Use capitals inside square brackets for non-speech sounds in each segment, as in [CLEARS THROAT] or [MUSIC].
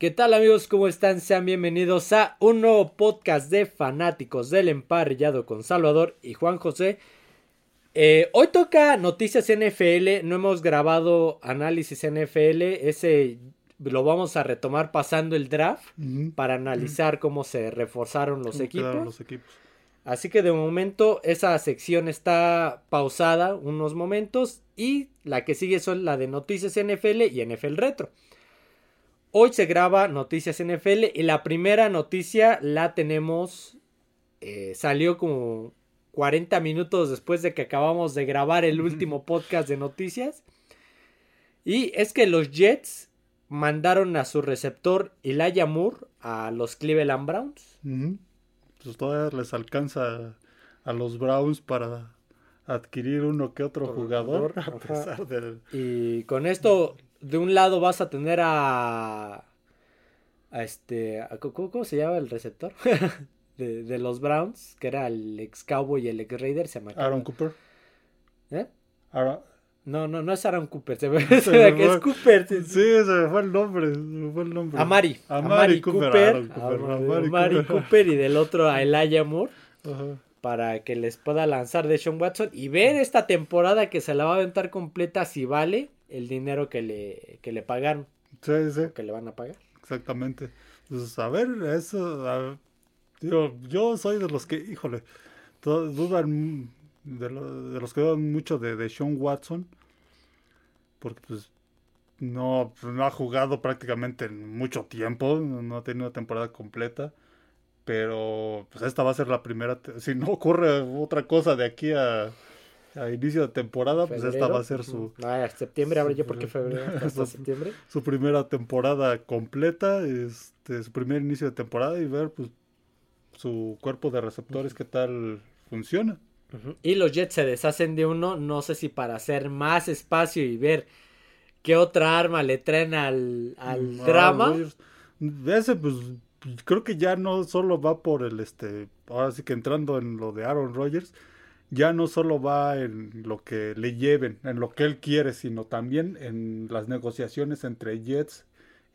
¿Qué tal amigos? ¿Cómo están? Sean bienvenidos a un nuevo podcast de fanáticos del emparrillado con Salvador y Juan José. Eh, hoy toca noticias NFL, no hemos grabado análisis NFL, ese lo vamos a retomar pasando el draft para analizar cómo se reforzaron los equipos. los equipos. Así que de momento esa sección está pausada unos momentos y la que sigue son la de noticias NFL y NFL Retro. Hoy se graba Noticias NFL y la primera noticia la tenemos. Eh, salió como 40 minutos después de que acabamos de grabar el último podcast de noticias. Y es que los Jets mandaron a su receptor Elijah Moore a los Cleveland Browns. Pues todavía les alcanza a los Browns para adquirir uno que otro jugador, a pesar del... Y con esto de un lado vas a tener a. a este. ¿cómo, se llama el receptor? [LAUGHS] de, los Browns, que era el ex Cowboy y el ex Raider. Se llama Aaron Cooper. ¿Eh? Aaron... No, no, no es Aaron Cooper, se me, [LAUGHS] se me que es Cooper. Sí, se me fue el nombre, se me fue el nombre. Amari. Amari, Cooper. Cooper, Amari, Cooper. y del otro a Elijah Moore. Ajá. Para que les pueda lanzar de Sean Watson y ver esta temporada que se la va a aventar completa si vale el dinero que le, que le pagaron. Sí, sí. Que le van a pagar. Exactamente. Pues a ver, eso. yo soy de los que, híjole, dudan. De, de los que dudan mucho de, de Sean Watson. Porque, pues. No, no ha jugado prácticamente en mucho tiempo. No ha tenido temporada completa. Pero, pues esta va a ser la primera. Si no ocurre otra cosa de aquí a a inicio de temporada, pues esta va a ser su... Ah, septiembre, abre yo porque febrero [LAUGHS] hasta septiembre. Su primera temporada completa, este, su primer inicio de temporada y ver pues su cuerpo de receptores qué tal funciona. Y los Jets se deshacen de uno, no sé si para hacer más espacio y ver qué otra arma le traen al, al mm, drama. Ese pues creo que ya no solo va por el este, ahora sí que entrando en lo de Aaron Rodgers, ya no solo va en lo que le lleven, en lo que él quiere, sino también en las negociaciones entre Jets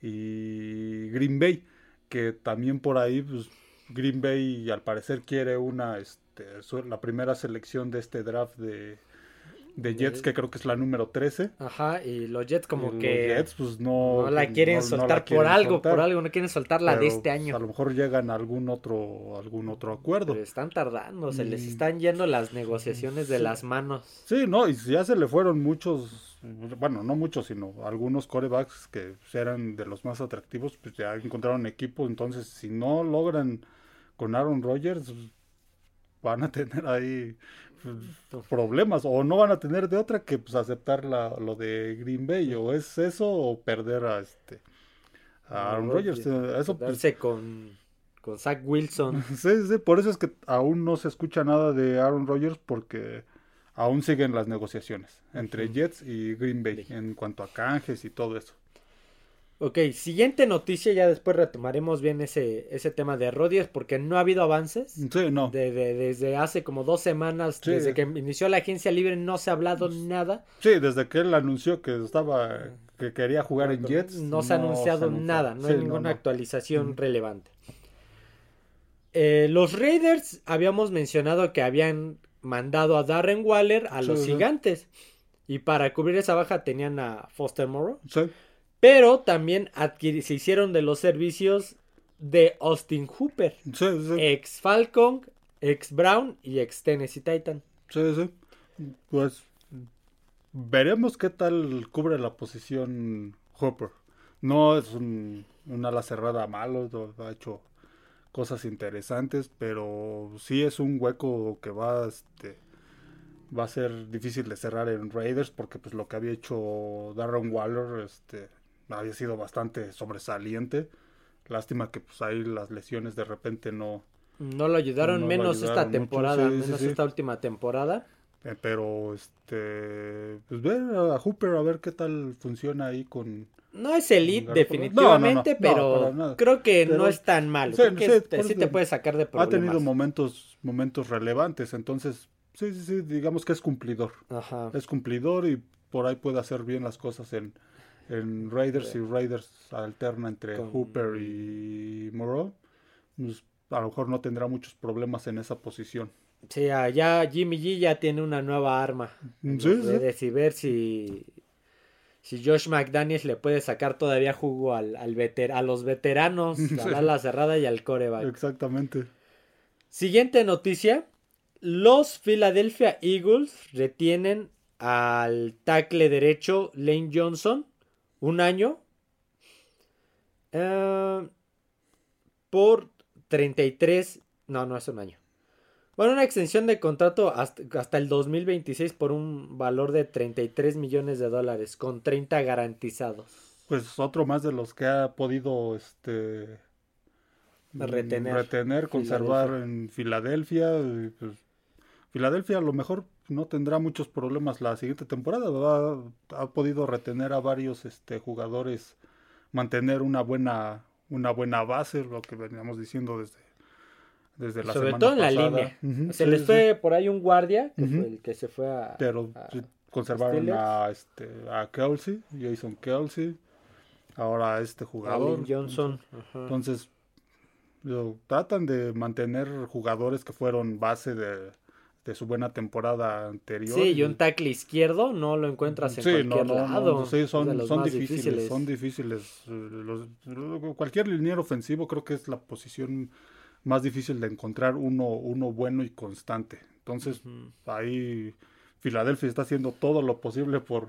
y Green Bay, que también por ahí pues, Green Bay al parecer quiere una este, la primera selección de este draft de de Jets, que creo que es la número 13. Ajá, y los Jets como que los Jets, pues no, la quieren soltar por algo, por algo, no quieren soltarla de este año. a lo mejor llegan a algún otro, algún otro acuerdo. Pero están tardando, se les están yendo las negociaciones de las manos. Sí, no, y ya se le fueron muchos, bueno, no muchos, sino algunos corebacks que eran de los más atractivos, pues ya encontraron equipo, entonces si no logran con Aaron Rodgers, van a [LAUGHS] tener ahí pues, problemas o no van a tener de otra que pues aceptar la, lo de Green Bay o es eso o perder a este a Aaron Rodgers eso pues, con con Zach Wilson. [LAUGHS] Sí, sí, por eso es que aún no se escucha nada de Aaron Rodgers porque aún siguen las negociaciones entre Jets y Green Bay. en cuanto a canjes y todo eso Ok, siguiente noticia, ya después retomaremos bien ese, ese tema de Rodgers porque no ha habido avances. Sí, no. desde hace como dos semanas, desde que inició la agencia libre no se ha hablado nada. Sí, desde que él anunció que estaba, que quería jugar en Jets. No, se ha anunciado nada, no hay ninguna actualización relevante. Eh, los Raiders habíamos mencionado que habían mandado a Darren Waller a los gigantes. Y para cubrir esa baja tenían a Foster Morrow. Sí. Pero también se hicieron de los servicios de Austin Hooper. Ex Falcon, ex Brown y ex Tennessee Titan. Sí, sí. Pues veremos qué tal cubre la posición Hooper. No es un, ala cerrada malo, ha hecho cosas interesantes, pero sí es un hueco que va este va a ser difícil de cerrar en Raiders porque pues lo que había hecho Darren Waller este había sido bastante sobresaliente. Lástima que pues ahí las lesiones de repente no... No lo ayudaron menos esta temporada, menos esta última temporada. Eh, pero este pues ver a Hooper a ver qué tal funciona ahí con no es elite definitivamente, pero creo que no es tan malo. Sí, te puede sacar de problemas. Ha tenido momentos momentos relevantes, entonces sí, sí, sí, digamos que es cumplidor. Ajá. Es cumplidor y por ahí puede hacer bien las cosas en en Raiders Sí. y Raiders alterna entre Con- Hooper y Moreau, pues, a lo mejor no tendrá muchos problemas en esa posición. Sí, ah, ya Jimmy G ya tiene una nueva arma. en Sí, sí. y ver si, si Josh McDaniels le puede sacar todavía jugo al, al veter- a los veteranos, [LAUGHS] a la cerrada y al coreback. Exactamente. Siguiente noticia. Los Philadelphia Eagles retienen al tackle derecho Lane Johnson un año eh, por 33, no, no es un año. Bueno, una extensión de contrato hasta, hasta el 2026 por un valor de 33 millones de dólares con 30 garantizados. Pues otro más de los que ha podido este Retener. retener, conservar en Filadelfia. pues, Filadelfia a lo mejor no tendrá muchos problemas la siguiente temporada. ¿verdad? Ha podido retener a varios este, jugadores, mantener una buena, una buena base, lo que veníamos diciendo desde, desde la Sobre semana todo en la pasada. línea. Ujú, Se sí, les sí, fue por ahí un guardia, que fue el que se fue a... Pero a- conservaron a, este, a Kelsey, Jason Kelsey, ahora este jugador. Allen Johnson. Entonces, lo- tratan de mantener jugadores que fueron base de, de su buena temporada anterior. Sí, y un tackle izquierdo no lo encuentras en Sí, cualquier no, no, no, lado. sí, son, son difíciles, son difíciles. eh, los- cualquier liniero ofensivo creo que es la posición más difícil de encontrar uno, uno bueno y constante. Entonces, ahí Filadelfia está haciendo todo lo posible por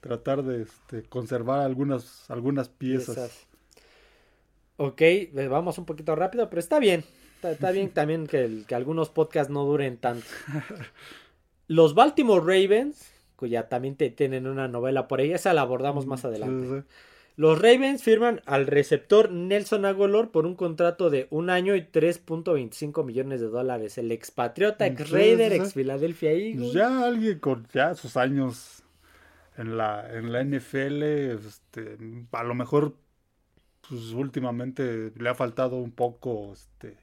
tratar de este, conservar algunas, algunas piezas. Piezas. Ok, eh, vamos un poquito rápido, pero está bien. Está, está bien también que, el- que algunos podcasts no duren tanto. Los Baltimore Ravens, cuya también te- tienen una novela por ahí, esa la abordamos más adelante. Los Ravens firman al receptor Nelson Agolor por un contrato de un año y 3.25 millones de dólares. El expatriota, ex Raider, ex Philadelphia Eagles. ya alguien con ya sus años en la, en la NFL, este, a lo mejor pues últimamente le ha faltado un poco, este,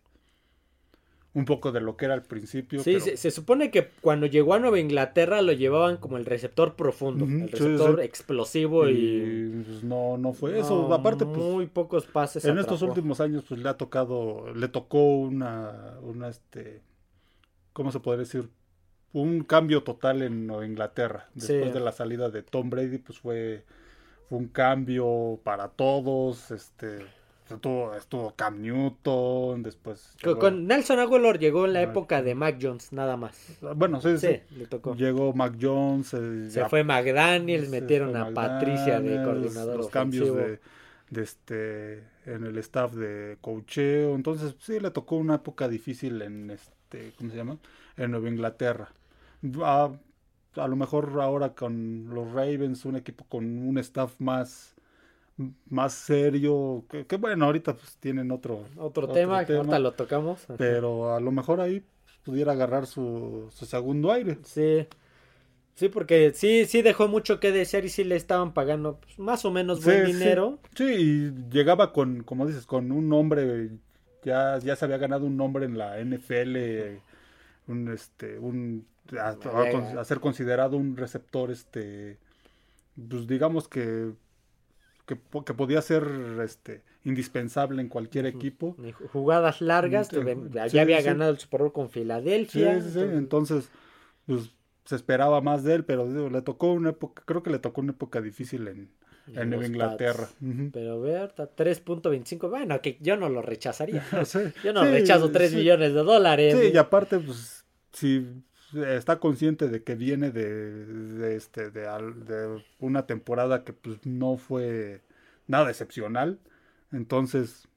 un poco de lo que era al principio. Sí, pero- se, se supone que cuando llegó a Nueva Inglaterra lo llevaban como el receptor profundo, el receptor sí. explosivo y, y, pues, no, no fue eso. Aparte, pues, muy pocos pases. en estos últimos años, pues le ha tocado, le tocó una, una, este, ¿cómo se podría decir? Un cambio total en Nueva Inglaterra. Después Sí. de la salida de Tom Brady, pues fue, fue un cambio para todos. Este, estuvo, estuvo Cam Newton, después. Con, Nelson Aguilar llegó en la Mac- época de Mac Jones, nada más. bueno, sí, sí. Sí, le tocó. Llegó Mac Jones. eh, Se ya- fue McDaniels, metieron fue a Patricia de coordinador los ofensivo. cambios de, de este en el staff de coacheo entonces sí le tocó una época difícil en este cómo se llama en Nueva Inglaterra a, a lo mejor ahora con los Ravens un equipo con un staff más más serio que, que bueno ahorita pues tienen otro Otro, otro tema, que tema, ahorita lo tocamos. pero a lo mejor ahí pudiera agarrar su, su segundo aire Sí. Sí, porque sí, sí dejó mucho que desear y sí le estaban pagando pues, más o menos buen Sí, dinero. Sí, y llegaba con, como dices, con un nombre, ya, ya se había ganado un nombre en la NFL, un este, un a, a- Había- a ser considerado un receptor, este, pues digamos que, que, po- que podía ser este indispensable en cualquier equipo. Jugadas largas, Sí, ya sí, había sí. ganado el Super Bowl con Filadelfia. sí, sí, entonces, pues se esperaba más de él, pero digo, le tocó una época, creo que le tocó una época difícil en, en Nueva Inglaterra. Pats. Ujú. Pero ahorita 3.25, bueno, que yo no lo rechazaría. [LAUGHS] Sí, Yo no sí, rechazo 3 sí. millones de dólares. Sí, y aparte, pues, si está consciente de que viene de, de este, de, una temporada que pues no fue nada excepcional, entonces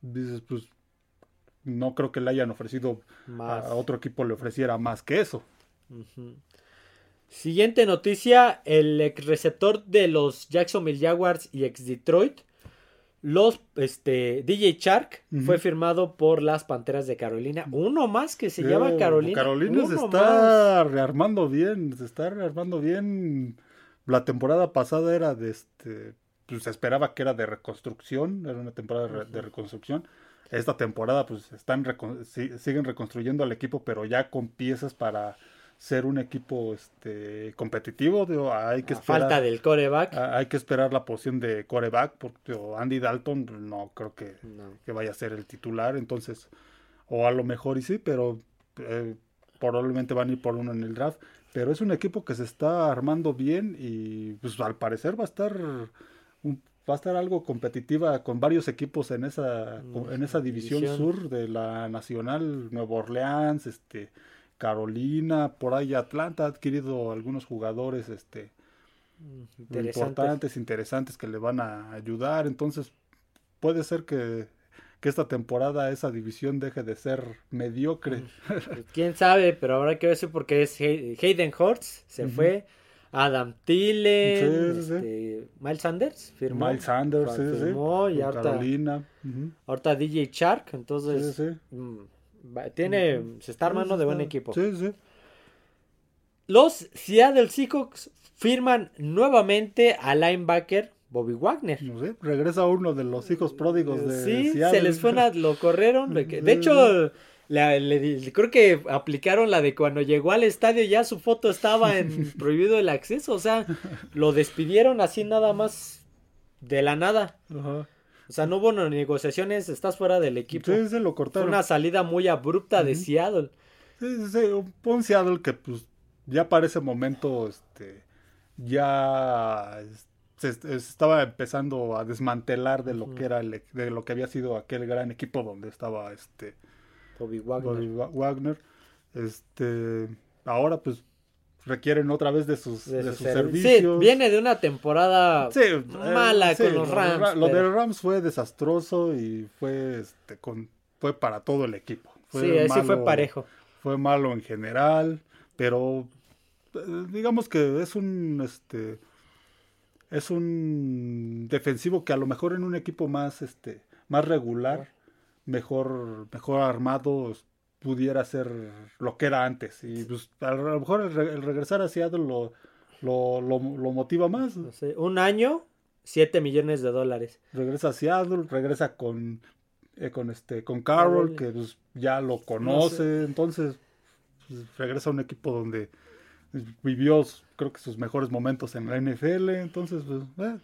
dices, pues, no creo que le hayan ofrecido Más. a otro equipo le ofreciera más que eso. Siguiente noticia, el ex receptor de los Jacksonville Jaguars y ex Detroit, los este DJ Shark fue firmado por las Panteras de Carolina. Uno más que se llama Eh, Carolina. Carolina se está rearmando bien, se está rearmando bien. La temporada pasada era de este, pues se esperaba que era de reconstrucción, era una temporada de, re- de reconstrucción. Esta temporada pues están recon- si- siguen reconstruyendo al equipo, pero ya con piezas para ser un equipo este competitivo. Digo, hay que A esperar, falta del coreback. a- hay que esperar la posición de coreback, porque digo, Andy Dalton no creo que, No. que vaya a ser el titular, entonces, o a lo mejor y sí, pero eh, probablemente van a ir por uno en el draft. Pero es un equipo que se está armando bien y pues al parecer va a estar un- va a estar algo competitiva con varios equipos en esa en esa división, división. sur de la Nacional, Nueva Orleans, este Carolina, por ahí Atlanta ha adquirido algunos jugadores este importantes, interesantes que le van a ayudar. Entonces, puede ser que, que esta temporada esa división deje de ser mediocre. Pues, Quién sabe, pero habrá que ver si porque es Hay- Hayden Hurts, se fue. Adam Thielen, Sí, sí, sí. este, Miles Sanders, firmó. Miles Sanders, sí, sí, firmó, y ahorita, Carolina. ujú, ahorita DJ Shark, entonces mm, tiene, se está armando de buen equipo. Sí, sí. Los Seattle Seahawks firman nuevamente al linebacker Bobby Wagner. No sé, regresa uno de los hijos pródigos de Sí, Seattle. se les fue una, [LAUGHS] lo corrieron. De, hecho, la- le creo que aplicaron la de cuando llegó al estadio ya su foto estaba en [LAUGHS] prohibido el acceso. O sea, lo despidieron así nada más de la nada. Ajá. O sea, no hubo negociaciones, estás fuera del equipo. Sí, se lo Fue cortaron. una salida muy abrupta de. Seattle. Sí, sí, un- Seattle que pues ya para ese momento este ya se, se estaba empezando a desmantelar de lo que era el e- de lo que había sido aquel gran equipo donde estaba este Bobby Wagner. Bobby Wagner. Este ahora pues requieren otra vez de sus de de su sus servi- servicios. Sí, viene de una temporada Sí, eh, mala sí, con los lo- Rams. Lo pero- de Rams fue desastroso y fue este con fue para todo el equipo. Fue sí, sí fue parejo. fue malo en general, pero eh, digamos que es un este es un defensivo que a lo mejor en un equipo más este más regular, mejor mejor armado pudiera ser lo que era antes. Y pues, a lo mejor el, re- el regresar a Seattle lo, lo, lo, lo motiva más. No sé, un año, 7 millones de dólares. Regresa a Seattle, regresa con eh, con este con Carroll que pues, ya lo conoce, entonces pues, regresa a un equipo donde vivió creo que sus mejores momentos en la NFL, entonces pues eh,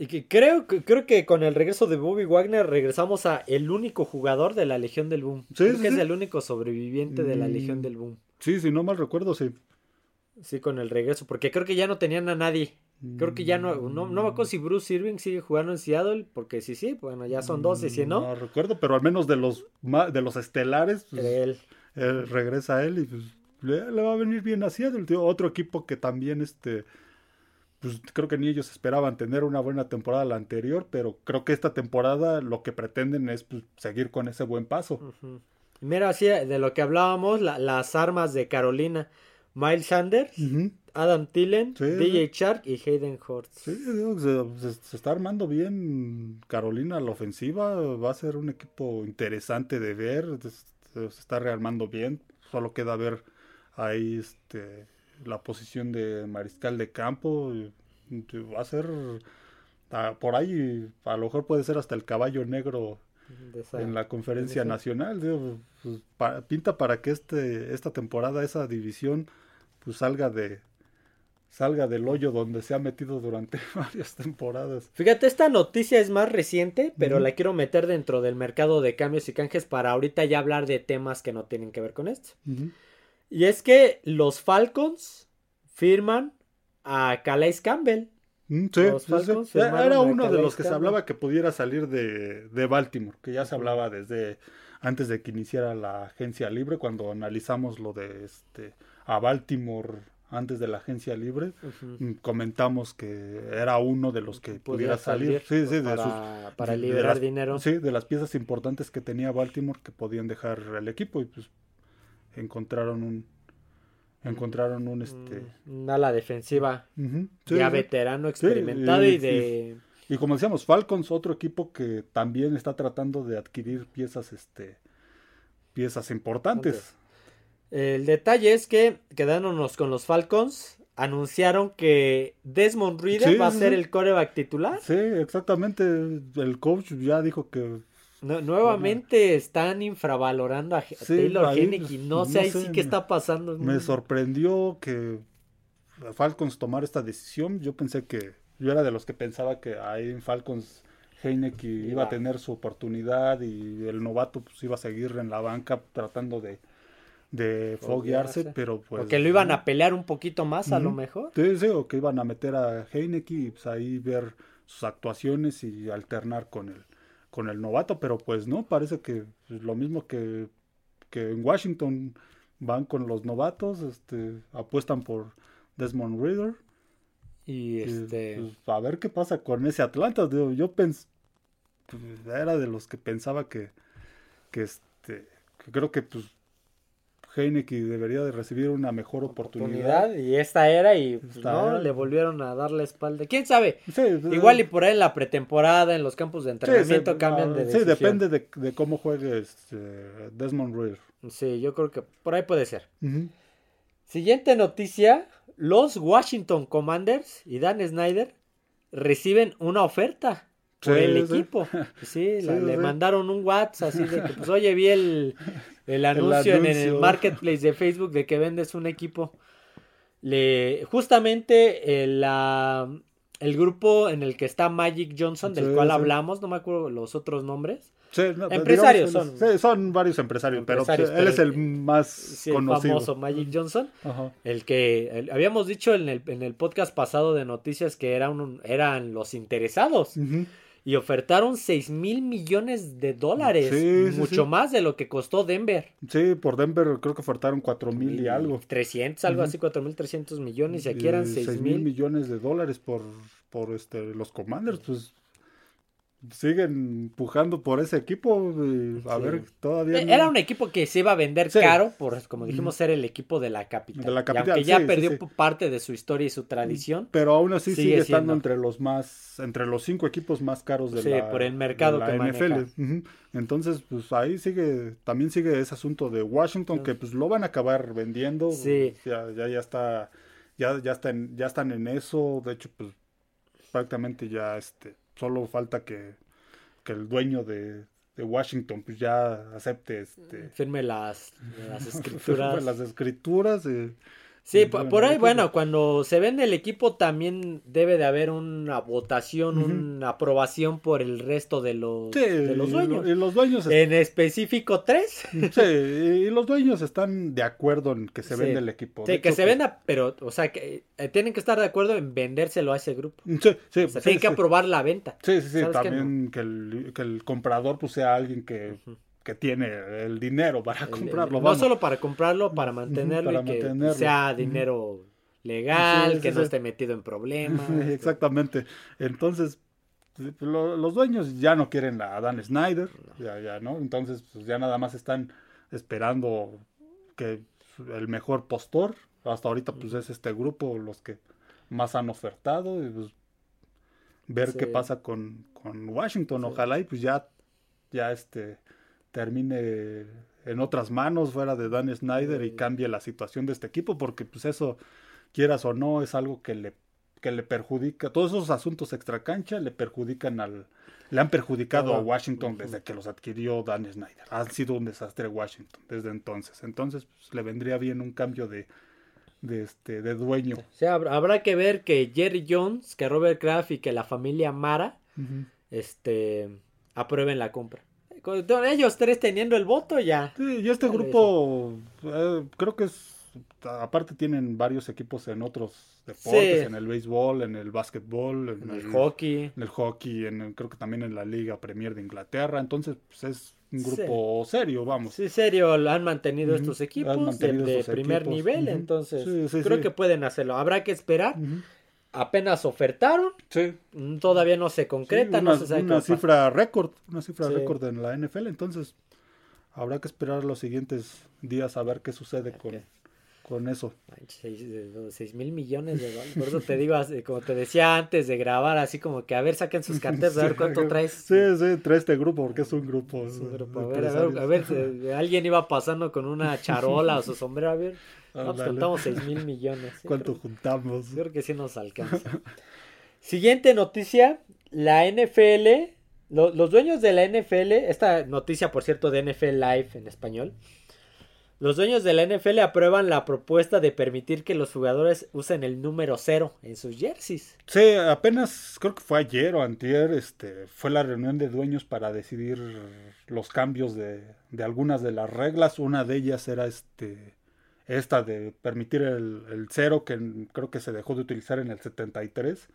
Y que creo, que creo que con el regreso de Bobby Wagner regresamos a el único jugador de la Legión del Boom. Sí, creo sí, que es el único sobreviviente de la Mm. Legión del Boom. sí, si no mal recuerdo, sí. Sí, con el regreso, porque creo que ya no tenían a nadie. Creo que ya no, no, no me acuerdo si Bruce Irving sigue jugando en Seattle, porque sí, sí, bueno, ya son dos y si no, No recuerdo, pero al menos de los de los estelares pues, él. regresa él y pues le, le va a venir bien a Seattle, tío. Otro equipo que también este pues creo que ni ellos esperaban tener una buena temporada la anterior, pero creo que esta temporada lo que pretenden es pues, seguir con ese buen paso. Mira, así de lo que hablábamos, la- las armas de Carolina. Miles Sanders. Adam Thielen, Sí, DJ Shark y Hayden Hurts. Sí, digo, se, se- está armando bien Carolina la ofensiva, va a ser un equipo interesante de ver, se, se está rearmando bien, solo queda ver ahí este la posición de mariscal de campo, va a ser por ahí, a lo mejor puede ser hasta el caballo negro esa- en la conferencia nacional, digo, pues, pinta para que este esta temporada esa división pues salga de salga del hoyo donde se ha metido durante [LAUGHS] varias temporadas. Fíjate, esta noticia es más reciente, pero la quiero meter dentro del mercado de cambios y canjes para ahorita ya hablar de temas que no tienen que ver con esto. Y es que los Falcons firman a Calais Campbell. Mm, sí, Los sí, Era uno de los que se hablaba que pudiera salir de, de Baltimore, que ya se hablaba desde antes de que iniciara la agencia libre, cuando analizamos lo de este a Baltimore antes de la agencia libre, mm, comentamos que era uno de los que pudiera, salir, Sí, sí, de sus- para de liberar las- dinero. Sí, de las piezas importantes que tenía Baltimore que podían dejar el equipo y pues encontraron un encontraron un este Mm, Un ala defensiva sí, ya sí. veterano, experimentado y- y de... Y como decíamos, Falcons, otro equipo que también está tratando de adquirir piezas, este, piezas importantes. El detalle es que, quedándonos con los Falcons, anunciaron que Desmond Reader va a ser el coreback titular. Sí, exactamente. El coach ya dijo que No, nuevamente están infravalorando a, Sí, Taylor ahí, No no sé ahí sí qué está pasando. Me sorprendió que Falcons tomara esta decisión. Yo pensé que, yo era de los que pensaba que ahí en Falcons Heineke iba Iba. a tener su oportunidad y el novato pues iba a seguir en la banca tratando de, de foguearse, Foguearse. pero pues... Porque lo iban a pelear un poquito más a lo mejor. Sí, sí, o que iban a meter a Heineke y pues ahí ver sus actuaciones y alternar con el, con el novato, pero pues no, parece que pues, lo mismo que, que en Washington van con los novatos, este, apuestan por Desmond Reader. Y y, este. pues, a ver qué pasa con ese Atlanta. Digo, yo pens pues, era de los que pensaba que, que este, que creo que pues Heineke debería de recibir una mejor oportunidad. oportunidad y esta era y pues, Esta no era. le volvieron a dar la espalda. ¿Quién sabe? Sí, Igual y por ahí en la pretemporada, en los campos de Sí, entrenamiento sí, cambian de sí, decisión. depende de, de cómo juegue este, Desmond Reader. Sí, yo creo que por ahí puede ser. Siguiente noticia, los Washington Commanders y Dan Snyder reciben una oferta por Sí, el equipo. [LAUGHS] Sí, la- le mandaron un WhatsApp así de que, pues, [LAUGHS] oye, vi el, el anuncio en el marketplace de Facebook de que vendes un equipo. Le, justamente el, la- el grupo en el que está Magic Johnson, del Sí, cual hablamos, no me acuerdo los otros nombres. No, Empresarios digamos, son. Sí, son varios empresarios, Empresarios, pero, él es el más el conocido. famoso Magic Johnson. Ajá. El que el- habíamos dicho en el, en el podcast pasado de noticias que era un- eran los interesados Ujú. Y ofertaron 6 mil millones de dólares, Sí, sí, mucho sí. más de lo que costó Denver. Sí, por Denver creo que faltaron cuatro mil y algo. 300, algo Ujú. así, 4 mil 300 millones y aquí eran 6 6 mil. millones de dólares por, por este, los Commanders, pues siguen empujando por ese equipo. y a Sí. ver, todavía. Eh, no- Era un equipo que se iba a vender Sí. caro por, como dijimos, ser el equipo de la capital. De la Y capital, aunque ya sí, perdió parte de su historia y su tradición. Pero aún así Sigue sigue, estando siendo. entre los más, entre los cinco equipos más caros de Sí, la, por el mercado de la que maneja. Entonces, pues ahí sigue, también sigue ese asunto de Washington, que pues lo van a acabar vendiendo. Sí. Ya, ya, ya está, ya, ya está en- ya están en eso. De hecho, pues prácticamente ya este, solo falta que, que el dueño de, de Washington pues ya acepte este Firme las, las [LAUGHS] escrituras. las escrituras. eh, Sí, y po- bueno, por ahí, que- bueno, cuando se vende el equipo también debe de haber una votación, una aprobación por el resto de los, Sí, de los dueños. Y, los dueños En específico tres. Sí, y los dueños están de acuerdo en que se Sí. vende el equipo. Sí, De que hecho, se pues, venda, pero, o sea, que eh, tienen que estar de acuerdo en vendérselo a ese grupo. Sí, sí, O sea, tienen que aprobar la venta. Sí, sí, sí, también que, el, que el comprador pues sea alguien que. Que tiene el dinero para El- el- comprarlo. no solo para comprarlo, para mantenerlo para y que mantenerlo. sea dinero legal, Sí, sí, que no esté metido en problemas. [LAUGHS] Exactamente. Entonces, lo- los dueños ya no quieren a Dan Snyder, ya, ya, ¿no? Entonces, pues ya nada más están esperando que el mejor postor, hasta ahorita pues es este grupo los que más han ofertado y pues ver qué pasa con, con Washington, ojalá y pues ya, ya este termine en otras manos fuera de Dan Snyder y cambie la situación de este equipo, porque pues eso, quieras o no, es algo que le, que le perjudica, todos esos asuntos extracancha le perjudican al, le han perjudicado a. Washington desde que los adquirió Dan Snyder. Ha sido un desastre Washington desde entonces. Entonces, pues, le vendría bien un cambio de, de este, de dueño. O sea, habrá, que ver que Jerry Jones, que Robert Kraft y que la familia Mara este, aprueben la compra. Con ellos tres teniendo el voto ya. Sí, y este grupo, eh, creo que es, aparte tienen varios equipos en otros deportes, Sí. en el béisbol, en el básquetbol, en, En el hockey. en el hockey, en el- creo que también en la Liga Premier de Inglaterra, entonces pues, es un grupo serio, vamos. Sí, serio, lo han mantenido estos equipos mantenido de primer equipos, nivel, entonces Sí, sí, creo sí. que pueden hacerlo. Habrá que esperar. Apenas ofertaron, Sí, mm, todavía no se concreta, Sí, no una, se sabe una cifra récord, una cifra Sí. récord en la NFL, entonces habrá que esperar los siguientes días a ver qué sucede con. Con eso. Manches, Seis, eh, seis mil millones de dólares. Por eso te digo, como te decía antes de grabar, así como que a ver, saquen sus [LAUGHS] carteras, a ver cuánto traes. Sí, sí, trae este grupo porque es un grupo. Es un de grupo. A ver, a ver, a ver, eh, alguien iba pasando con una [LAUGHS] charola o su sombrero, a ver. No, pues Ándale. contamos 6 mil millones. Sí, ¿Cuánto creo, juntamos? creo que sí nos alcanza. Siguiente noticia, la NFL lo- los dueños de la NFL, esta noticia por cierto de NFL Live en español, los dueños de la NFL aprueban la propuesta de permitir que los jugadores usen el número cero en sus jerseys. Sí, apenas creo que fue ayer o antier, este, fue la reunión de dueños para decidir los cambios de, de algunas de las reglas. Una de ellas era este, esta de permitir el, el cero, que creo que se dejó de utilizar en el 73.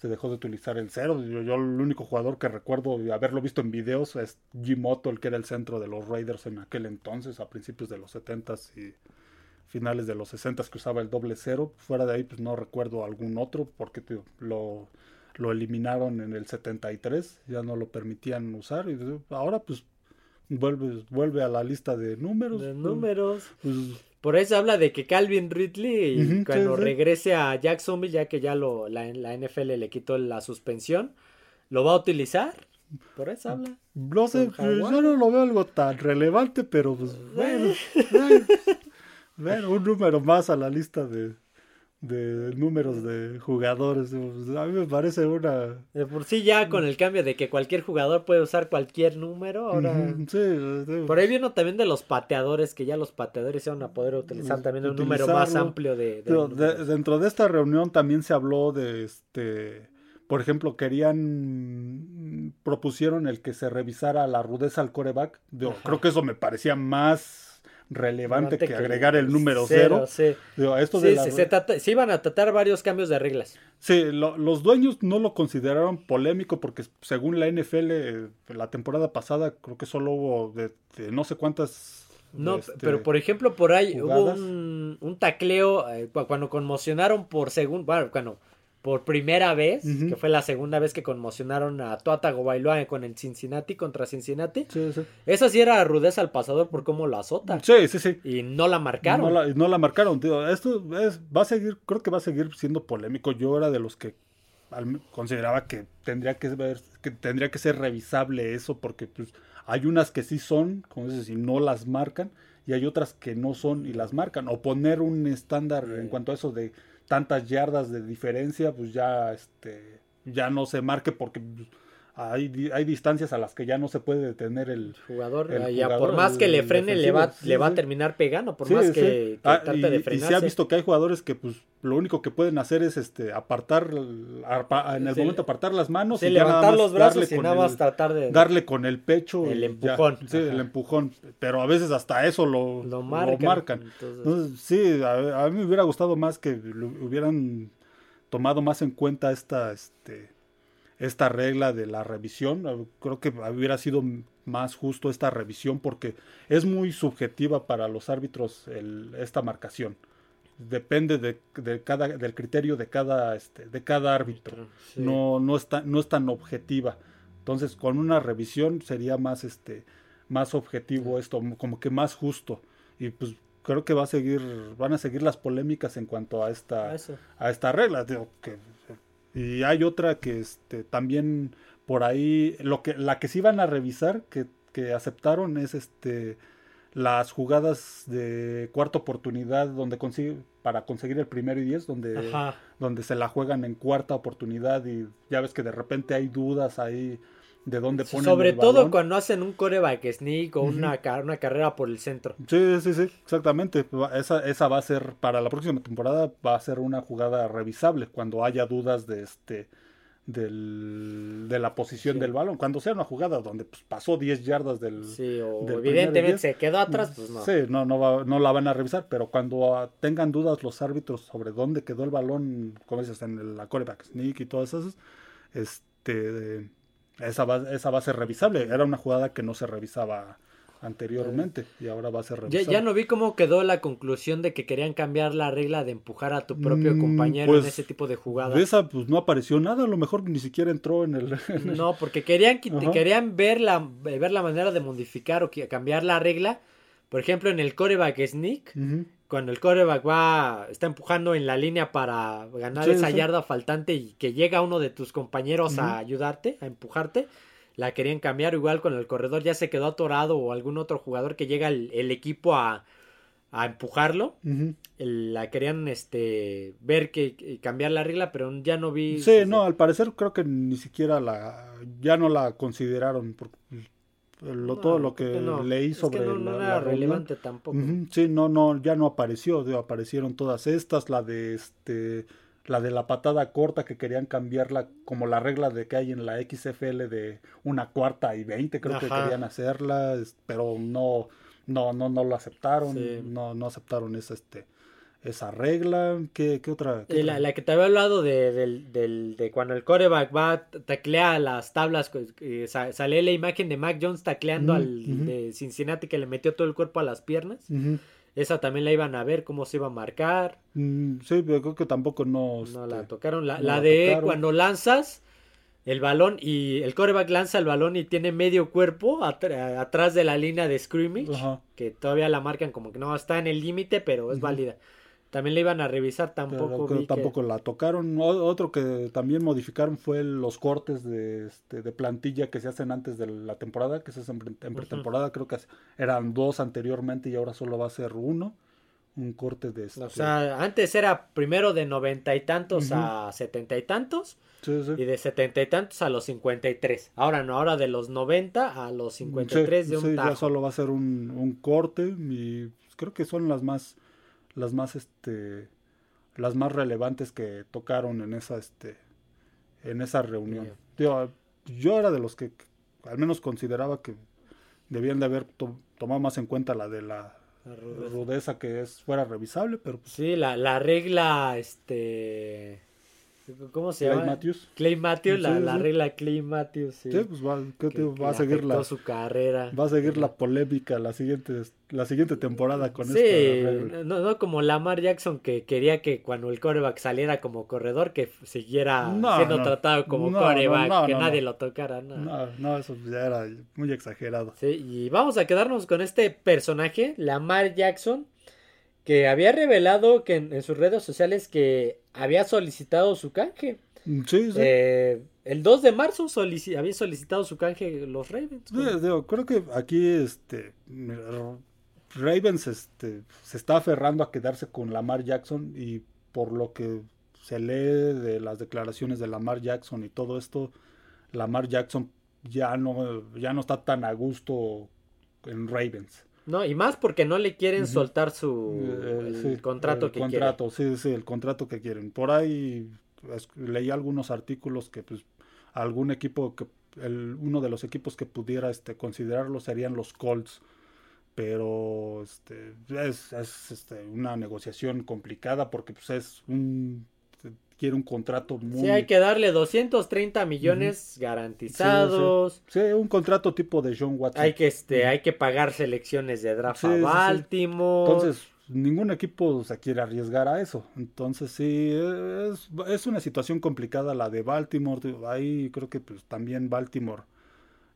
Se dejó de utilizar el cero. Yo, yo el único jugador que recuerdo haberlo visto en videos es Jim Otto, el que era el centro de los Raiders en aquel entonces, a principios de los 70s y finales de los 60s que usaba el doble cero. Fuera de ahí, pues no recuerdo algún otro, porque lo, lo eliminaron en el 73, ya no lo permitían usar. Y ahora, pues, vuelve, vuelve a la lista de números. De números. Pues, Por eso habla de que Calvin Ridley, sí, cuando sí. regrese a Jacksonville, ya que ya lo, la, la NFL le quitó la suspensión, lo va a utilizar. Por eso habla. no sé, pues, yo no lo veo algo tan relevante, pero pues, bueno, [LAUGHS] bueno, bueno, un número más a la lista de, de números de jugadores. A mí me parece una... De por sí ya con el cambio de que cualquier jugador puede usar cualquier número, ahora... Sí, sí. Por ahí vino también de los pateadores, que ya los pateadores se van a poder utilizar también un número más amplio de... de Pero de- números. dentro de esta reunión también se habló de este, por ejemplo, querían, propusieron el que se revisara la rudeza al coreback. Ajá. creo que eso me parecía más relevante que, agregar el número cero, cero. sí. Digo, esto Sí, de la- se, se trata- se iban a tratar varios cambios de reglas. Sí, lo- los dueños no lo consideraron polémico porque según la NFL, eh, la temporada pasada creo que solo hubo de, de no sé cuántas... No, este, pero por ejemplo, por ahí jugadas. hubo un, un tacleo eh, cu- cuando conmocionaron por segundo, bueno, cuando por primera vez, que fue la segunda vez que conmocionaron a Tua Tagovailoa con el Cincinnati contra Cincinnati. Sí, sí. Esa sí era rudeza al pasador por cómo lo azota. Sí, sí, sí. Y no la marcaron. No la, no la marcaron, tío. Esto es, va a seguir, creo que va a seguir siendo polémico. Yo era de los que consideraba que tendría que ver, que tendría que ser revisable eso, porque pues hay unas que sí son, como dices, y no las marcan, y hay otras que no son y las marcan. O poner un estándar en cuanto a eso de tantas yardas de diferencia, pues ya este ya no se marque porque pues, hay, hay distancias a las que ya no se puede detener el, jugador, El ya jugador, por más que le frene, le va, sí, le va a terminar pegando, por Sí, más sí. que, que Ah, trate y, de y frenarse. se ha visto que hay jugadores que pues lo único que pueden hacer es este apartar arpa- en el momento apartar las manos y levantar más los brazos y nada más el- tratar de... darle con el pecho El y ya. empujón. sí Ajá. el empujón pero a veces hasta eso lo, Lo lo marcan. marcan, Entonces- Entonces, sí a, a mí me hubiera gustado más que lo hubieran tomado más en cuenta esta este esta regla de la revisión. Creo que hubiera sido más justo esta revisión porque es muy subjetiva para los árbitros el- esta marcación. Depende de, de cada del criterio de cada este de cada árbitro. Sí. no no está no es tan objetiva. Entonces con una revisión sería más este más objetivo esto como que más justo. Y pues creo que va a seguir van a seguir las polémicas en cuanto a esta Eso. a esta regla. Digo, que y hay otra que este también por ahí lo que la que sí van a revisar que, que aceptaron es este las jugadas de cuarta oportunidad donde consigue para conseguir el primero y diez donde Ajá. donde se la juegan en cuarta oportunidad y ya ves que de repente hay dudas ahí de dónde ponen Sobre el todo balón. cuando hacen un coreback sneak o una, una carrera por el centro. Sí, sí, sí, exactamente. Esa, esa va a ser, para la próxima temporada, va a ser una jugada revisable cuando haya dudas de este del, de la posición Sí. del balón. Cuando sea una jugada donde pues, pasó 10 yardas del... Sí, o del evidentemente se quedó atrás, pues no. Sí, no, no, va- no la van a revisar, pero cuando ah, tengan dudas los árbitros sobre dónde quedó el balón, como dices, en el- la coreback sneak y todas esas, este, esa va, esa va a ser revisable. Era una jugada que no se revisaba anteriormente y ahora va a ser Ya, revisable. ya no vi cómo quedó la conclusión de que querían cambiar la regla de empujar a tu propio Mm, compañero pues, en ese tipo de De jugadas. esa pues no apareció nada, a lo mejor ni siquiera entró en el... [LAUGHS] en el- No, porque querían, Ajá. querían ver la, ver la manera de modificar o que- cambiar la regla. Por ejemplo, en el coreback sneak, Ujú. Cuando el coreback va, está empujando en la línea para ganar Sí, esa sí. yarda faltante y que llega uno de tus compañeros a ayudarte, a empujarte, la querían cambiar igual con el corredor, ya se quedó atorado o algún otro jugador que llega el, el equipo a, a empujarlo. La querían este ver que cambiar la regla, pero ya no vi. Sí, no, al parecer creo que ni siquiera la, ya no la consideraron lo- No, todo lo que no. leí Es que sobre no, no la, era la reunión. relevante tampoco. Sí, no, no, ya no apareció, digo, aparecieron todas estas, la de este, la de la patada corta que querían cambiarla como la regla de que hay en la XFL de una cuarta y veinte, creo que querían hacerla, pero no, no, no, no lo aceptaron, Sí. no, no aceptaron esa, este, esa regla, ¿qué, qué otra? qué la, otra? la que te había hablado de, del, del- de cuando el coreback va, taclea las tablas, eh, sa- sale la imagen de Mac Jones tacleando al de Cincinnati que le metió todo el cuerpo a las piernas. Esa también la iban a ver, cómo se iba a marcar. Mm, sí, pero creo que tampoco no, No este, la tocaron. La, no la de tocaron. cuando lanzas el balón y el coreback lanza el balón y tiene medio cuerpo atr- atrás de la línea de scrimmage, Ajá. que todavía la marcan como que no está en el límite, pero es válida. También le iban a revisar, Pero tampoco vi que- tampoco la tocaron. Otro que también modificaron fue los cortes de, este, de plantilla que se hacen antes de la temporada, que se hacen en, pretemporada. Creo que eran dos anteriormente y ahora solo va a ser uno. Un corte de este. O sea, antes era primero de noventa y tantos a setenta y tantos sí, sí. y de setenta y tantos a los cincuenta y tres. Ahora no, ahora de los noventa a los cincuenta y tres de un sí, ya tajo. solo va a ser un, un corte y creo que son las más, las más, este, las más relevantes que tocaron en esa, este, en esa reunión. Digo, yo era de los que al menos consideraba que debían de haber to- tomado más en cuenta la de la La rudeza. rudeza que es fuera revisable, pero pues, Sí, la, la regla, este... ¿Cómo se Clay llama? Matthews. Clay Matthews, la, Sí, la regla Clay Matthews, sí. Sí, pues va, ¿qué que- te- que va a seguir la, su carrera. va a seguir la polémica la siguiente, la siguiente temporada con Sí, esta regla. no, no como Lamar Jackson que quería que cuando el coreback saliera como corredor que siguiera No, siendo no. tratado como coreback, que nadie lo tocara. No, no, eso ya era muy exagerado. Sí, y vamos a quedarnos con este personaje, Lamar Jackson, que había revelado que en, en sus redes sociales que había solicitado su canje. Sí, sí. Eh, el 2 de marzo solici- había solicitado su canje los Ravens. Sí, digo, creo que aquí este Ravens este, se está aferrando a quedarse con Lamar Jackson y por lo que se lee de las declaraciones de Lamar Jackson y todo esto, Lamar Jackson ya no, ya no está tan a gusto en Ravens. No, y más porque no le quieren soltar su Eh, sí, contrato el que contrato, sí, sí, el contrato que quieren. Por ahí es- leí algunos artículos que pues algún equipo que el, uno de los equipos que pudiera este considerarlo serían los Colts. Pero este es, es, este, una negociación complicada porque pues es un quiere un contrato muy Sí, hay que darle 230 millones garantizados. Sí, un contrato tipo de John Watson. Hay que este, hay que pagar selecciones de draft Sí, a. Baltimore. Entonces, ningún equipo se quiere arriesgar a eso. Entonces, sí, es, es una situación complicada la de Baltimore. Ahí creo que pues, también Baltimore,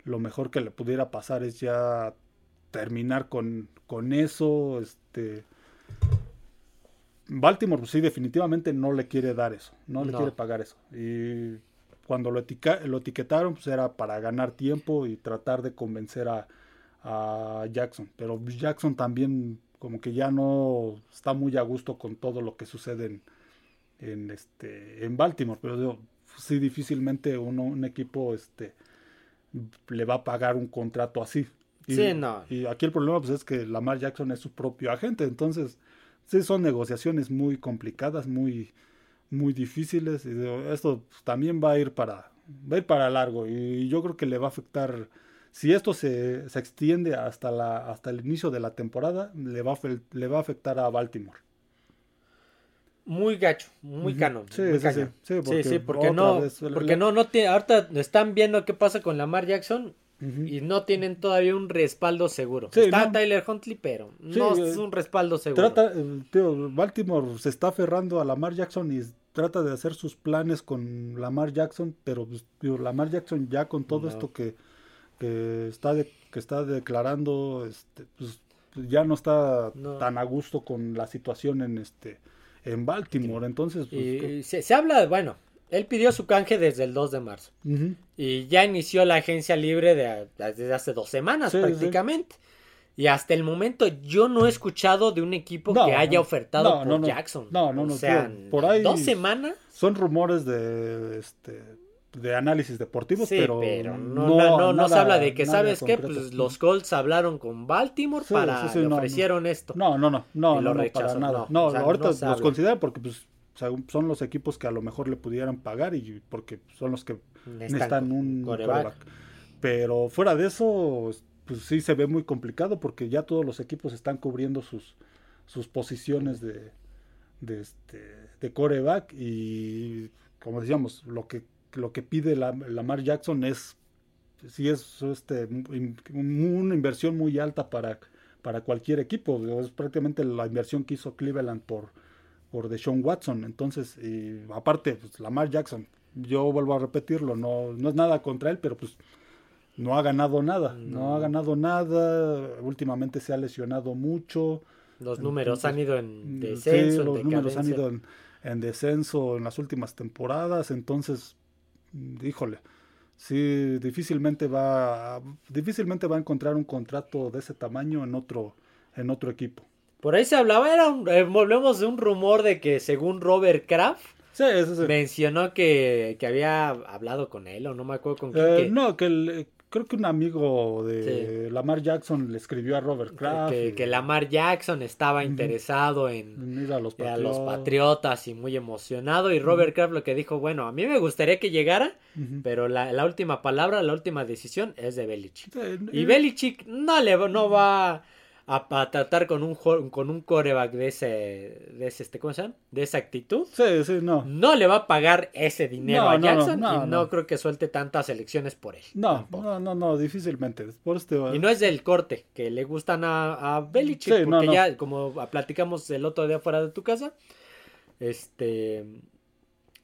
lo mejor que le pudiera pasar es ya terminar con, con eso. Este, Baltimore, pues, sí, definitivamente no le quiere dar eso, no le No. quiere pagar eso. Y cuando lo, etica- lo etiquetaron, pues era para ganar tiempo y tratar de convencer a, a Jackson. Pero Jackson también como que ya no está muy a gusto con todo lo que sucede en, en, este, en Baltimore. Pero digo, sí, difícilmente uno, un equipo este, le va a pagar un contrato así. Y, Sí, no. y aquí el problema pues, es que Lamar Jackson es su propio agente. Entonces, sí, son negociaciones muy complicadas, muy, muy difíciles. Y esto también va a ir para, va a ir para largo. Y yo creo que le va a afectar. Si esto se, se extiende hasta, la, hasta el inicio de la temporada, le va, le va a afectar a Baltimore. Muy gacho, muy Ujú. canon. Sí, muy sí, sí. Sí, porque sí, porque no, vez- porque no, no tiene, ahorita están viendo qué pasa con Lamar Jackson Y no tienen todavía un respaldo seguro. Sí, Está no. Tyler Huntley, pero Sí, no eh, es un respaldo seguro. Trata, eh, tío, Baltimore se está aferrando a Lamar Jackson y trata de hacer sus planes con Lamar Jackson, pero pues, tío, Lamar Jackson ya con todo No. esto que, que está de- que está declarando, este, pues, ya no está No. tan a gusto con la situación en este en Baltimore, entonces pues, y se, se habla, bueno, él pidió su canje desde el 2 de marzo y ya inició la agencia libre de, desde hace dos semanas Sí, sí. prácticamente. Y hasta el momento yo no he escuchado de un equipo No, que haya ofertado no, por no, no. Jackson. No, no, O sea, tío, por ahí- dos semanas. Son rumores de este de análisis deportivos, Sí, pero, pero, no, no, no, se habla de que, ¿sabes qué? concreto. Pues los Colts hablaron con Baltimore para, sí, sí, le no, no. ofrecieron esto. No, no, no, no, Y no, lo no, rechazó, para nada. no, No, o sea, ahorita los consideran porque pues según son los equipos que a lo mejor le pudieran pagar y porque son los que necesitan un quarterback. Pero fuera de eso, pues sí se ve muy complicado porque ya todos los equipos están cubriendo sus, sus posiciones de, de, este, de coreback y como decíamos, lo que, lo que pide la, Lamar Jackson es, sí es este, un- una inversión muy alta para, para cualquier equipo. Es prácticamente la inversión que hizo Cleveland por, por Deshaun Watson. Entonces, y aparte, pues, Lamar Jackson, yo vuelvo a repetirlo, no, no es nada contra él, pero pues no ha ganado nada, no, No. ha ganado nada, últimamente se ha lesionado mucho. Los números Entonces, han ido en Mm, descenso, sí, en los números han ido en, en descenso en las últimas temporadas, entonces, mm, híjole, sí, difícilmente va, a- difícilmente va a encontrar un contrato de ese tamaño en otro, en otro equipo. Por ahí se hablaba, era un, eh, volvemos de un rumor de que según Robert Kraft Sí, sí, sí. mencionó que, que había hablado con él o no me acuerdo con quién. Eh, que, no, que el- creo que un amigo de Lamar Jackson le escribió a Robert Kraft. que, y- que Lamar Jackson estaba interesado en, a los a los Patriotas. Y muy emocionado. Y Robert Kraft lo que dijo, bueno, a mí me gustaría que llegara, pero la, la última palabra, la última decisión es de Belichick. Y eh, Belichick no le va- no va a, a tratar con un con un coreback de ese de ese este ¿cómo se llama? de esa actitud. Sí, sí, no. No le va a pagar ese dinero No, a no, no, Jackson no, y no, no. creo que suelte tantas elecciones por él. No, tampoco. no, no, no, difícilmente. Por este, Y no es del corte que le gustan a, a Belichick, Sí, porque no, no. ya, como platicamos el otro día fuera de tu casa, este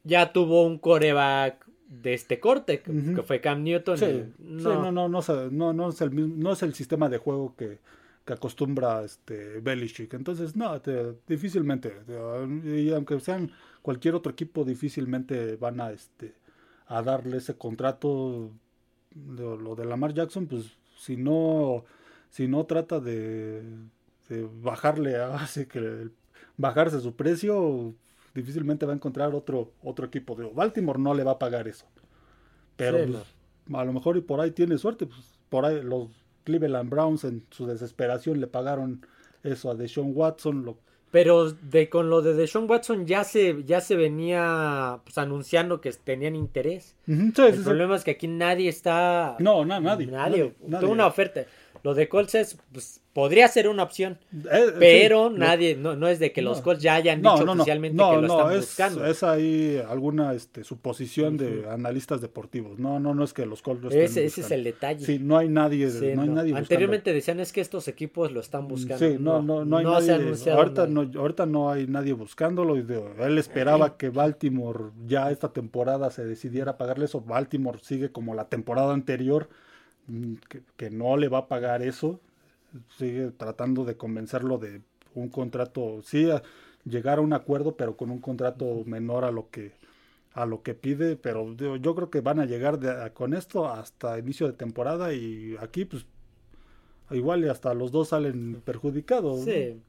ya tuvo un coreback de este corte, que, Ujú. que fue Cam Newton. Sí, y sí, no, no, no, no, no, no es el mismo, no es el sistema de juego que, que acostumbra este Belichick. Entonces, no, te- difícilmente. te- y aunque sean cualquier otro equipo, difícilmente van a este a darle ese contrato de lo de Lamar Jackson, pues si no, si no trata de, de bajarle, [LAUGHS] así que bajarse su precio, difícilmente va a encontrar otro, otro equipo. Digo, Baltimore no le va a pagar eso. Pero Sí, pues, a lo mejor y por ahí tiene suerte, pues por ahí los Cleveland Browns en su desesperación le pagaron eso a Deshaun Watson, lo Pero de con lo de Deshaun Watson ya se ya se venía pues, anunciando que tenían interés. Sí, El sí, sí. problema es que aquí nadie está No, na- nadie, nadie, nadie, una oferta. Lo de Colts es, pues, podría ser una opción, Eh, pero sí, lo- nadie, no, no es de que los. Colts ya hayan No, dicho oficialmente que lo no, están es, buscando. es ahí alguna este, suposición de analistas deportivos. No, no, no es que los Colts lo estén ese, ese es el detalle. Sí, no hay nadie, Sí, no hay nadie buscando. Anteriormente decían es que estos equipos lo están buscando. Sí, no, no, no hay nadie. Ahorita no, ahorita no hay nadie buscándolo. y de- Él esperaba que Baltimore ya esta temporada se decidiera a pagarle eso. Baltimore sigue como la temporada anterior, mm, que, que no le va a pagar eso. Sigue tratando de convencerlo de un contrato, sí, a llegar a un acuerdo, pero con un contrato menor a lo que a lo que pide, pero yo creo que van a llegar de- a- con esto hasta inicio de temporada y aquí pues igual y hasta los dos salen perjudicados. ¿no? Sí.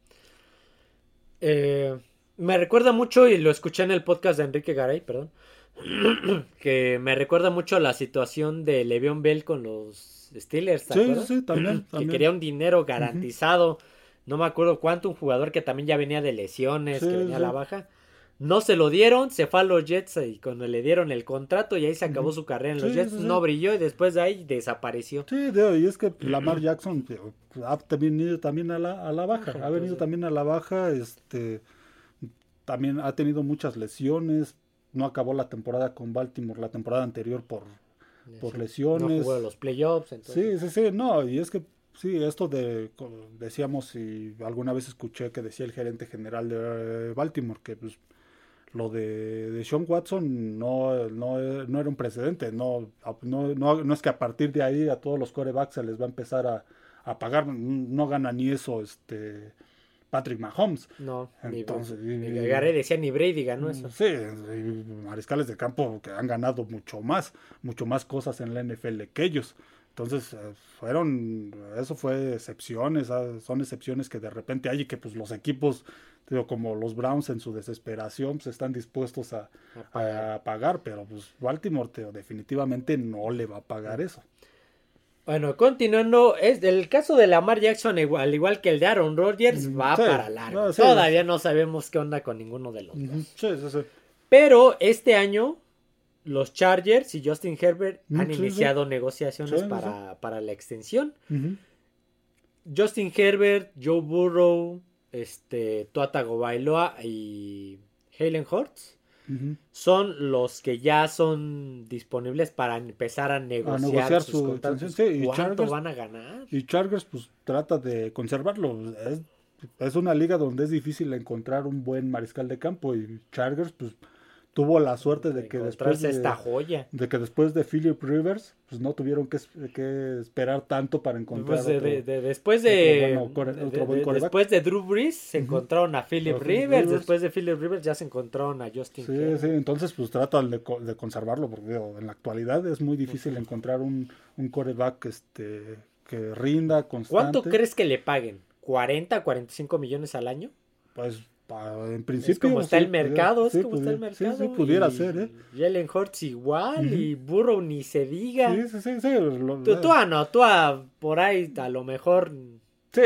Eh, me recuerda mucho, y lo escuché en el podcast de Enrique Garay, perdón, [CLEARS THROAT] que me recuerda mucho la situación de Le'Veon Bell con los Steelers, ¿te Sí, acuerdas? sí, también, Que quería un dinero garantizado, no me acuerdo cuánto, un jugador que también ya venía de lesiones, Sí, que venía a la baja. No se lo dieron, se fue a los Jets y cuando le dieron el contrato y ahí se acabó su carrera en los Sí, Jets, no brilló y después de ahí desapareció. Sí, y es que [CLEARS THROAT] Lamar Jackson ha venido también a la, a la baja, ha venido entonces. también a la baja, este también ha tenido muchas lesiones, no acabó la temporada con Baltimore la temporada anterior por por lesiones. No jugó los playoffs, entonces. Sí, sí, sí, no, y es que sí, esto de, decíamos, y alguna vez escuché que decía el gerente general de eh, Baltimore, que pues lo de, de Sean Watson no, no, no era un precedente, no, no, no es que a partir de ahí a todos los corebacks se les va a empezar a, a pagar, no gana ni eso este Patrick Mahomes. No, Entonces, ni, y- ni Garrett decía ni Brady ganó eso. Sí, mariscales de campo que han ganado mucho más, mucho más cosas en la NFL que ellos. Entonces, eh, fueron, eso fue excepciones, ah, son excepciones que de repente hay y que pues los equipos, digo, como los Browns en su desesperación, pues están dispuestos a, a pagar. pero pues Baltimore definitivamente no le va a pagar eso. Bueno, continuando, es el caso de Lamar Jackson, igual, al igual que el de Aaron Rodgers, mm, va para largo. Todavía no sabemos qué onda con ninguno de los dos. Sí, sí, sí. Pero este año los Chargers y Justin Herbert han iniciado negociaciones para, para, la extensión. Justin Herbert, Joe Burrow, este, Tua Bailoa y Halen Hortz son los que ya son disponibles para empezar a negociar, sus contratos. ¿Cuánto van a ganar? Y Chargers pues trata de conservarlo. Es, es una liga donde es difícil encontrar un buen mariscal de campo y Chargers pues tuvo la suerte de, que después de, esta joya. de que después de Philip Rivers pues no tuvieron que, esperar tanto para encontrar pues después de, después de Drew Brees se encontraron a Philip Rivers, después de Philip Rivers ya se encontraron a Justin sí sí entonces pues tratan de, conservarlo porque en la actualidad es muy difícil encontrar un, un coreback este que rinda constante ¿cuánto crees que le paguen? ¿40, 45 millones al año? Pues en principio. Es como está el mercado, es como está el mercado. Sí, sí, pudiera ser, ¿eh? Jalen Hurts igual, y Burrow ni se diga. Sí, sí, sí. sí tú, tú, ah, no, tú ah, por ahí a lo mejor. Sí,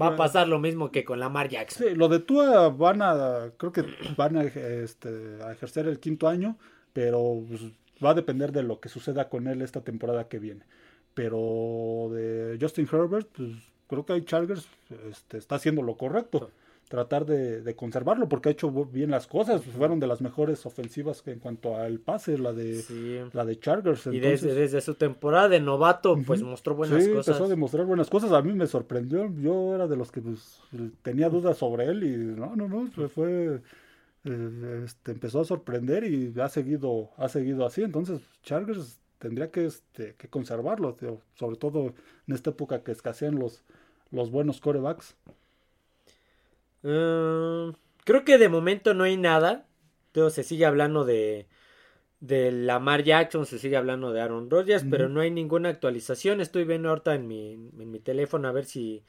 va a pasar lo mismo que con Lamar Jackson. Sí, lo de Tua van a, creo que van a, este, a ejercer el quinto año, pero pues, va a depender de lo que suceda con él esta temporada que viene. Pero de Justin Herbert, pues creo que hay Chargers este, está haciendo lo correcto tratar de, conservarlo porque ha hecho bien las cosas. Fueron de las mejores ofensivas en cuanto al pase, la de la de Chargers. y desde, desde, su temporada de novato, pues mostró buenas sí, cosas. empezó a demostrar buenas cosas. A mí me sorprendió. Yo era de los que pues, tenía dudas sobre él y no, no, no, fue... Eh, este, empezó a sorprender y ha seguido, ha seguido así. Entonces, Chargers tendría que, este, que conservarlo, sobre todo en esta época que escasean los, los buenos corebacks. Mm, creo que de momento no hay nada. Todo se sigue hablando de, de Lamar Jackson, se sigue hablando de Aaron Rodgers, pero no hay ninguna actualización. Estoy viendo ahorita en mi, en mi teléfono a ver si,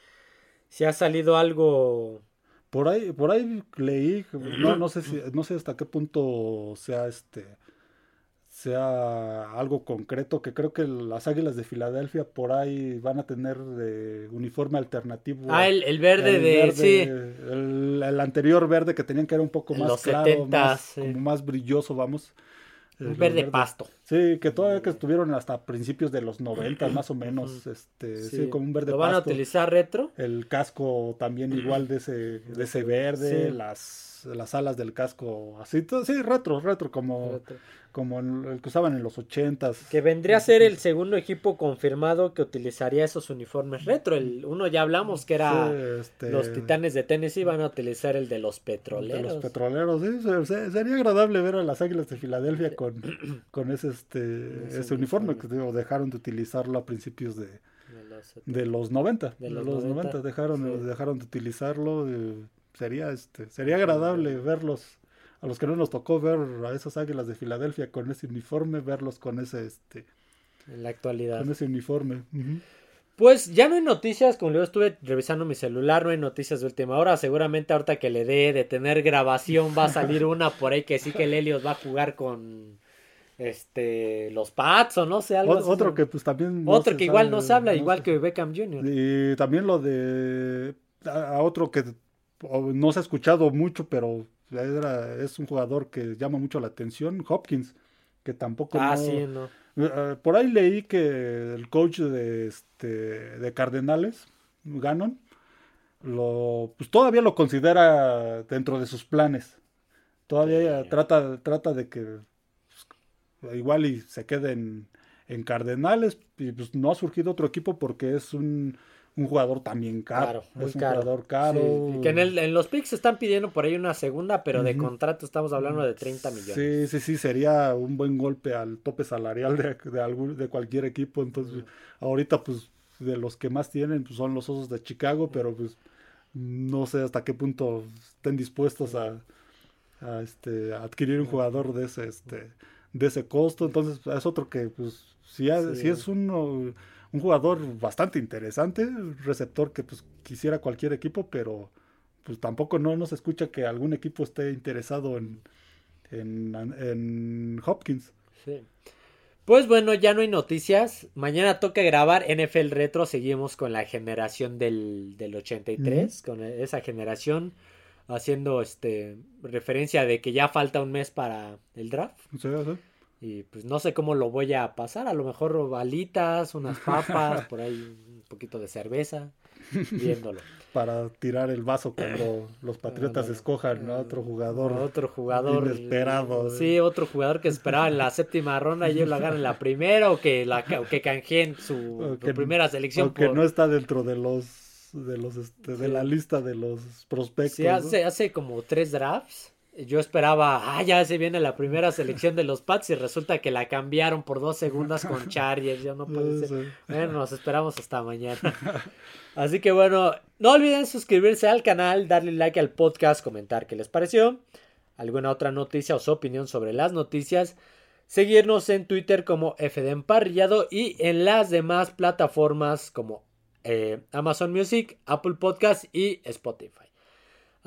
si ha salido algo. Por ahí, por ahí leí, no, no sé si, no sé hasta qué punto sea este sea algo concreto, que creo que las Águilas de Filadelfia por ahí van a tener de uniforme alternativo. Ah, el, verde de, sí. El, anterior verde que tenían que era un poco más claro, más, más brilloso, vamos. Un verde, pasto. Sí, que todavía que estuvieron hasta principios de los 90 más o menos, este, sí, como un verde ¿Lo van a utilizar retro? El casco también igual de ese, de ese verde, las, las alas del casco así, sí, retro, retro, como como el que usaban en los ochentas. Que vendría a ser el segundo equipo confirmado que utilizaría esos uniformes retro. El uno ya hablamos que era este, los Titanes de Tennessee van a utilizar el de los petroleros. De los petroleros, sí. Sería agradable ver a las Águilas de Filadelfia con, [CLEARS THROAT] con ese este ese, uniforme que dejaron de utilizarlo a principios de, de los 90. De los, 90, dejaron dejaron de utilizarlo. Eh, sería este sería agradable verlos a los que no nos tocó ver a esas águilas de Filadelfia con ese uniforme, verlos con ese, este... En la actualidad. Con ese uniforme. Pues ya no hay noticias, como yo estuve revisando mi celular, no hay noticias de última hora. Seguramente ahorita que le dé de tener grabación va a salir una por ahí que sí que Lelios va a jugar con este los Pats o no sé algo otro que pues también otro que igual no se habla igual que Beckham Jr. y también lo de a otro que no se ha escuchado mucho pero es un jugador que llama mucho la atención, Hopkins, que tampoco... Ah, sí, no. Eh, por ahí leí que el coach de, este, de Cardenales, Gannon, lo, pues todavía lo considera dentro de sus planes. Todavía trata, trata de que pues, igual y se quede en, en Cardenales y pues no ha surgido otro equipo porque es un un jugador también caro. es un jugador caro. que en, el, en los picks están pidiendo por ahí una segunda, pero de contrato estamos hablando de 30 millones. Sí, sí, sí, sería un buen golpe al tope salarial de, de, algún, de cualquier equipo. Entonces, ahorita, pues, de los que más tienen, pues son los Osos de Chicago, pero pues no sé hasta qué punto estén dispuestos a, a este, adquirir un jugador de ese, este, de ese costo. Entonces, es otro que, pues, si, si es uno un jugador bastante interesante, receptor que pues quisiera cualquier equipo, pero pues tampoco no nos escucha que algún equipo esté interesado en, en, en Hopkins. Sí. Pues bueno, ya no hay noticias. Mañana toca grabar NFL Retro. Seguimos con la generación del, del 83, con esa generación haciendo este referencia de que ya falta un mes para el draft. Sí, sí. Y pues no sé cómo lo voy a pasar. A lo mejor balitas, unas papas, por ahí un poquito de cerveza, [LAUGHS] viéndolo para tirar el vaso cuando los Patriotas escojan a otro jugador. otro jugador. Inesperado. Sí, otro jugador que esperaba en la séptima ronda y ellos la ganan en la primera o que, la, que canjeen su, [LAUGHS] primera selección. Que no está dentro de los de los este, de la lista de los prospectos. Sí, hace, hace como tres drafts yo esperaba, ah, ya se viene la primera selección de los Pats y resulta que la cambiaron por dos segundos con [LAUGHS] Chargers. Ya no puede ser. Bueno, nos esperamos hasta mañana. Así que bueno, no olviden suscribirse al canal, darle like al podcast, comentar qué les pareció, alguna otra noticia o su opinión sobre las noticias, seguirnos en Twitter como FD Emparrillado y en las demás plataformas como eh, Amazon Music, Apple Podcast y Spotify.